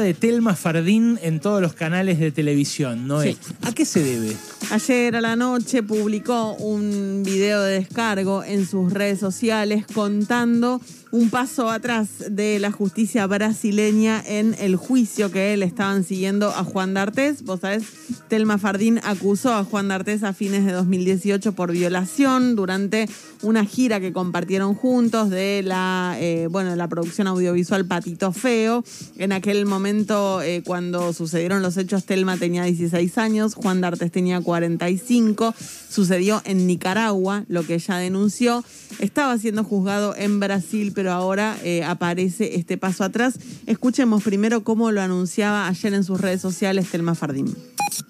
de Telma Fardín en todos los canales de televisión, ¿no? Sí. ¿A qué se debe? Ayer a la noche publicó un video de descargo en sus redes sociales contando un paso atrás de la justicia brasileña en el juicio que le estaban siguiendo a Juan D'Artés. Vos sabés, Telma Fardín acusó a Juan D'Artés a fines de 2018 por violación durante una gira que compartieron juntos de la, eh, bueno, de la producción audiovisual Patito Feo. En aquel momento, eh, cuando sucedieron los hechos, Telma tenía 16 años, Juan D'Artés tenía 45. Sucedió en Nicaragua, lo que ella denunció. Estaba siendo juzgado en Brasil, pero ahora eh, aparece este paso atrás. Escuchemos primero cómo lo anunciaba ayer en sus redes sociales Telma Fardín.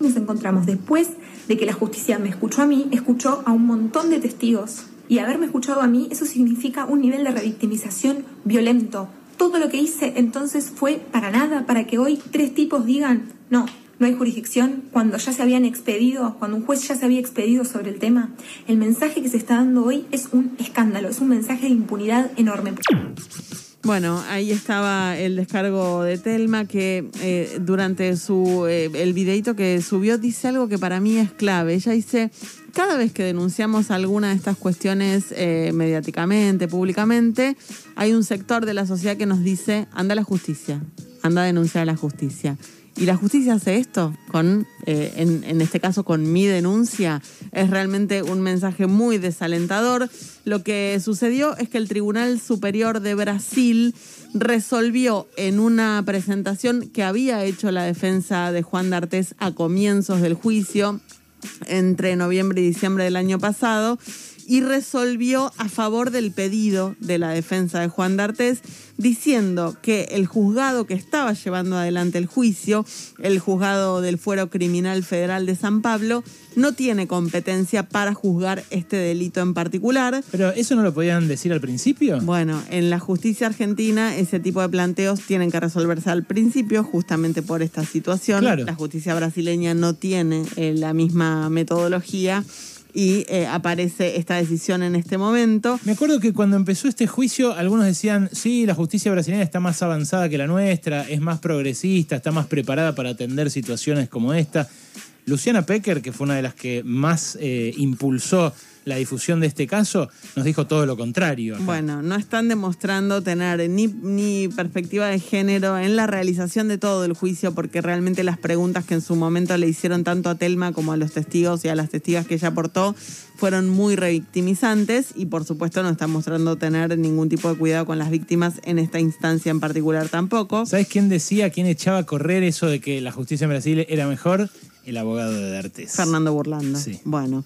Nos encontramos después de que la justicia me escuchó a mí, escuchó a un montón de testigos. Y haberme escuchado a mí, eso significa un nivel de revictimización violento. Todo lo que hice entonces fue para nada, para que hoy tres tipos digan, no, no hay jurisdicción, cuando ya se habían expedido, cuando un juez ya se había expedido sobre el tema. El mensaje que se está dando hoy es un escándalo, es un mensaje de impunidad enorme. Bueno, ahí estaba el descargo de Telma que eh, durante su eh, el videito que subió dice algo que para mí es clave. Ella dice, cada vez que denunciamos alguna de estas cuestiones eh, mediáticamente, públicamente, hay un sector de la sociedad que nos dice, anda la justicia, anda a denunciar a la justicia. Y la justicia hace esto, con, eh, en, este caso con mi denuncia, es realmente un mensaje muy desalentador. Lo que sucedió es que el Tribunal Superior de Brasil resolvió en una presentación que había hecho la defensa de Juan D'Artés a comienzos del juicio, entre noviembre y diciembre del año pasado, y resolvió a favor del pedido de la defensa de Juan D'Artés, diciendo que el juzgado que estaba llevando adelante el juicio, el juzgado del Fuero Criminal Federal de San Pablo, no tiene competencia para juzgar este delito en particular. Pero eso no lo podían decir al principio. Bueno, en la justicia argentina ese tipo de planteos tienen que resolverse al principio justamente por esta situación. Claro. La justicia brasileña no tiene eh, la misma metodología y eh, aparece esta decisión en este momento. Me acuerdo que cuando empezó este juicio, algunos decían, sí, la justicia brasileña está más avanzada que la nuestra, es más progresista, está más preparada para atender situaciones como esta. Luciana Pecker, que fue una de las que más eh, impulsó la difusión de este caso, nos dijo todo lo contrario. acá. Bueno, no están demostrando tener ni, ni perspectiva de género en la realización de todo el juicio, porque realmente las preguntas que en su momento le hicieron tanto a Telma como a los testigos y a las testigas que ella aportó fueron muy revictimizantes y por supuesto no están mostrando tener ningún tipo de cuidado con las víctimas en esta instancia en particular tampoco. ¿Sabes quién decía, quién echaba a correr eso de que la justicia en Brasil era mejor? El abogado de D'Artes. Fernando Burlando. Sí. Bueno,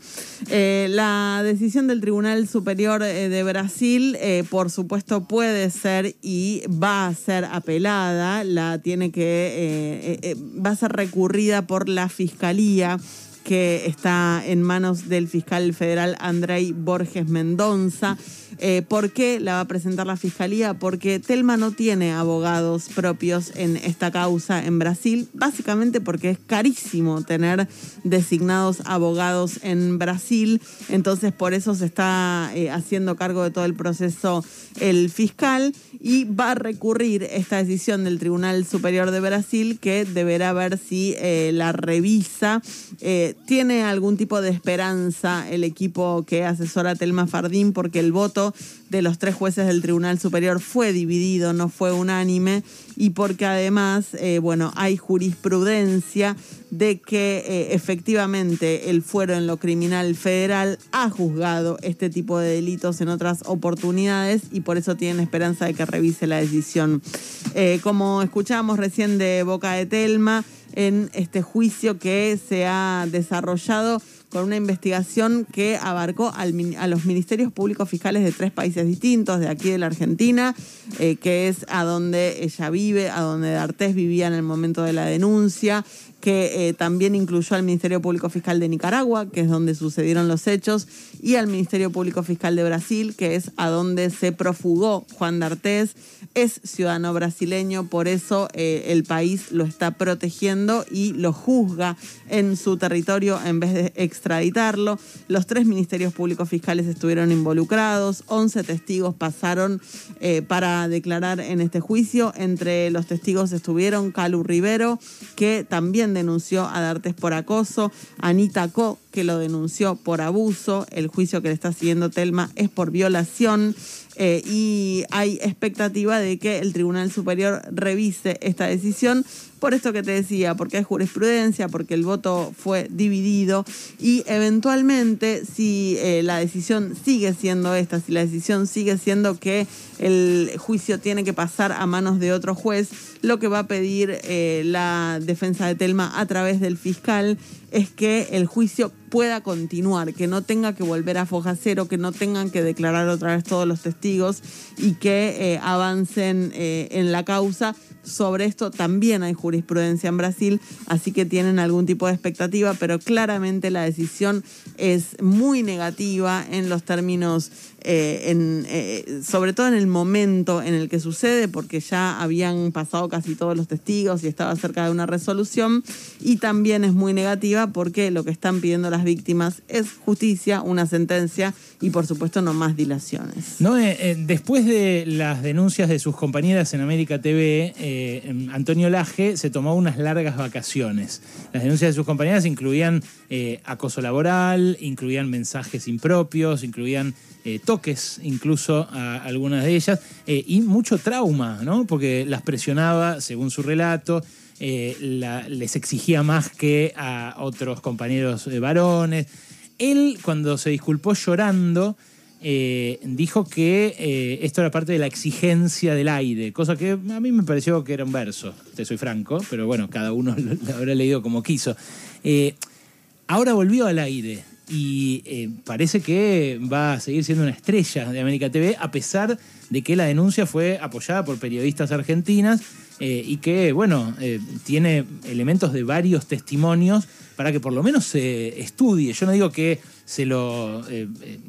eh, la decisión del Tribunal Superior eh, de Brasil, eh, por supuesto, puede ser y va a ser apelada. La tiene que eh, va a ser recurrida por la fiscalía que está en manos del fiscal federal Andrei Borges Mendoza. Eh, ¿Por qué la va a presentar la fiscalía? Porque Telma no tiene abogados propios en esta causa en Brasil, básicamente porque es carísimo tener designados abogados en Brasil, entonces por eso se está eh, haciendo cargo de todo el proceso el fiscal y va a recurrir esta decisión del Tribunal Superior de Brasil que deberá ver si eh, la revisa. Tiene algún tipo de esperanza el equipo que asesora Telma Fardín porque el voto de los tres jueces del Tribunal Superior fue dividido, no fue unánime y porque además, eh, bueno, hay jurisprudencia de que eh, efectivamente el fuero en lo criminal federal ha juzgado este tipo de delitos en otras oportunidades y por eso tienen esperanza de que revise la decisión. Eh, como escuchábamos recién de Boca de Telma, en este juicio que se ha desarrollado con una investigación que abarcó al a los ministerios públicos fiscales de tres países distintos, de aquí de la Argentina, eh, que es a donde ella vive, a donde D'Artés vivía en el momento de la denuncia, que eh, también incluyó al Ministerio Público Fiscal de Nicaragua, que es donde sucedieron los hechos, y al Ministerio Público Fiscal de Brasil, que es a donde se profugó Juan D'Artés. Es ciudadano brasileño, por eso eh, el país lo está protegiendo y lo juzga en su territorio en vez de extraditarlo. Los tres ministerios públicos fiscales estuvieron involucrados, 11 testigos pasaron eh, para declarar en este juicio. Entre los testigos estuvieron Calu Rivero, que también denunció a D'Artes por acoso, Anita Co, que lo denunció por abuso, el juicio que le está siguiendo Telma es por violación. Eh, y hay expectativa de que el Tribunal Superior revise esta decisión por esto que te decía, porque hay jurisprudencia, porque el voto fue dividido y eventualmente si eh, la decisión sigue siendo esta, si la decisión sigue siendo que el juicio tiene que pasar a manos de otro juez, lo que va a pedir eh, la defensa de Telma a través del fiscal es que el juicio pueda continuar, que no tenga que volver a foja cero, que no tengan que declarar otra vez todos los testigos y que eh, avancen en la causa sobre esto también hay jurisprudencia en Brasil, así que tienen algún tipo de expectativa, pero claramente la decisión es muy negativa en los términos, eh, eh, sobre todo en el momento en el que sucede, porque ya habían pasado casi todos los testigos y estaba cerca de una resolución, y también es muy negativa porque lo que están pidiendo las víctimas es justicia, una sentencia y por supuesto no más dilaciones. No, eh, después de las denuncias de sus compañeras en América TV, eh, Antonio Laje se tomó unas largas vacaciones. Las denuncias de sus compañeras incluían eh, acoso laboral, incluían mensajes impropios, incluían eh, toques incluso a algunas de ellas y mucho trauma, ¿no? Porque las presionaba, según su relato, les exigía más que a otros compañeros varones. Él, cuando se disculpó llorando, eh, dijo que eh, esto era parte de la exigencia del aire, cosa que a mí me pareció que era un verso, te soy franco, pero bueno, cada uno lo, habrá leído como quiso. Eh, ahora volvió al aire y parece que va a seguir siendo una estrella de América TV, a pesar de que la denuncia fue apoyada por periodistas argentinas y que, bueno, tiene elementos de varios testimonios para que por lo menos se estudie. Yo no digo que se lo eh,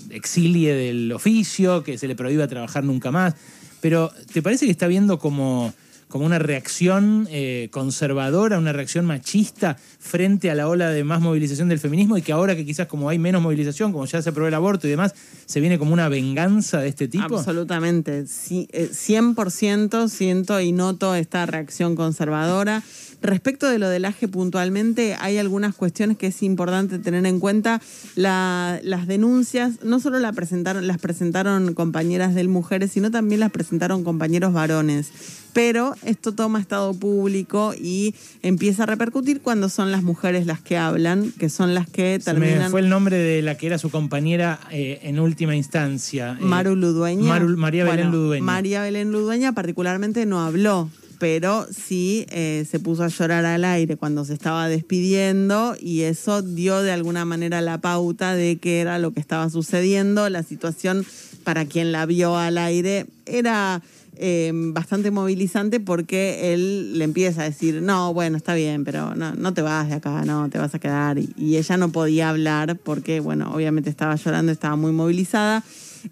exilie del oficio, que se le prohíba trabajar nunca más, pero ¿te parece que está viendo como, como una reacción eh, conservadora, una reacción machista frente a la ola de más movilización del feminismo y que ahora que quizás como hay menos movilización, como ya se aprobó el aborto y demás, se viene como una venganza de este tipo? Absolutamente, sí, 100% eh, siento y noto esta reacción conservadora. Respecto de lo del AGE puntualmente, hay algunas cuestiones que es importante tener en cuenta. las denuncias no solo las presentaron compañeras de mujeres, sino también las presentaron compañeros varones. Pero esto toma estado público y empieza a repercutir cuando son las mujeres las que hablan, que son las que terminan. fue el nombre de la que era su compañera eh, en última instancia. Eh, Maru Ludueña. María Belén Ludueña. María Belén Ludueña particularmente no habló pero sí eh, se puso a llorar al aire cuando se estaba despidiendo y eso dio de alguna manera la pauta de qué era lo que estaba sucediendo. La situación para quien la vio al aire era eh, bastante movilizante porque él le empieza a decir, no, bueno, está bien, pero no, no te vas de acá, no, te vas a quedar. y ella no podía hablar porque, bueno, obviamente estaba llorando, estaba muy movilizada.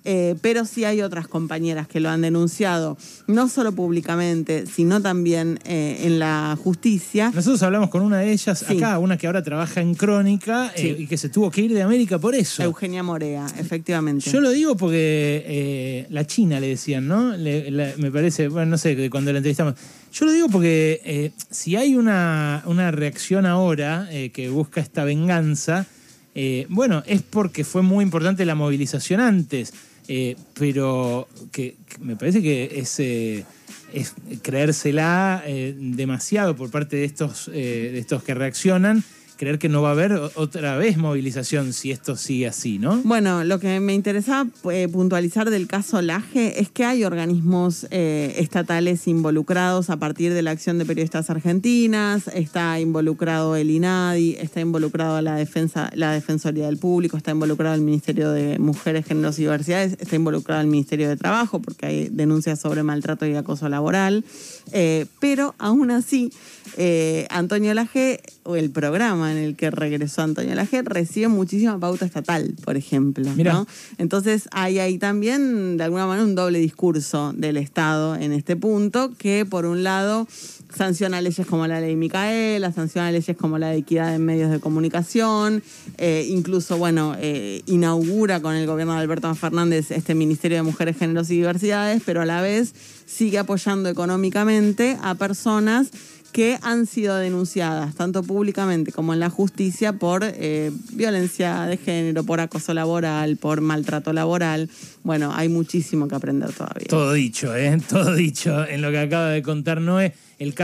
Eh, pero sí hay otras compañeras que lo han denunciado, no solo públicamente, sino también eh, en la justicia. Nosotros hablamos con una de ellas acá, una que ahora trabaja en Crónica eh, y que se tuvo que ir de América por eso. Eugenia Morea, efectivamente. Yo lo digo porque la China le decían, ¿no? me parece, bueno, no sé, cuando la entrevistamos. Yo lo digo porque si hay una, una reacción ahora que busca esta venganza, eh, bueno, es porque fue muy importante la movilización antes, eh, pero que, me parece que es, eh, creérsela demasiado por parte de estos, de estos que reaccionan creer que no va a haber otra vez movilización si esto sigue así, ¿no? Bueno, lo que me interesaba eh, puntualizar del caso Laje es que hay organismos eh, estatales involucrados a partir de la acción de periodistas argentinas, está involucrado el INADI, está involucrado la defensa, la Defensoría del Público, está involucrado el Ministerio de Mujeres, Géneros y Diversidades, está involucrado el Ministerio de Trabajo porque hay denuncias sobre maltrato y acoso laboral, eh, pero aún así Antonio Laje, o el programa en el que regresó Antonio Laje recibe muchísima pauta estatal, por ejemplo. ¿no? Entonces hay ahí también, de alguna manera, un doble discurso del Estado en este punto, que por un lado sanciona leyes como la ley Micaela, sanciona leyes como la de equidad en medios de comunicación, eh, incluso, bueno, eh, inaugura con el gobierno de Alberto Fernández este Ministerio de Mujeres, Géneros y Diversidades, pero a la vez sigue apoyando económicamente a personas que han sido denunciadas tanto públicamente como en la justicia por eh, violencia de género, por acoso laboral, por maltrato laboral. Bueno, hay muchísimo que aprender todavía. Todo dicho, ¿eh? Todo dicho en lo que acaba de contar Noé.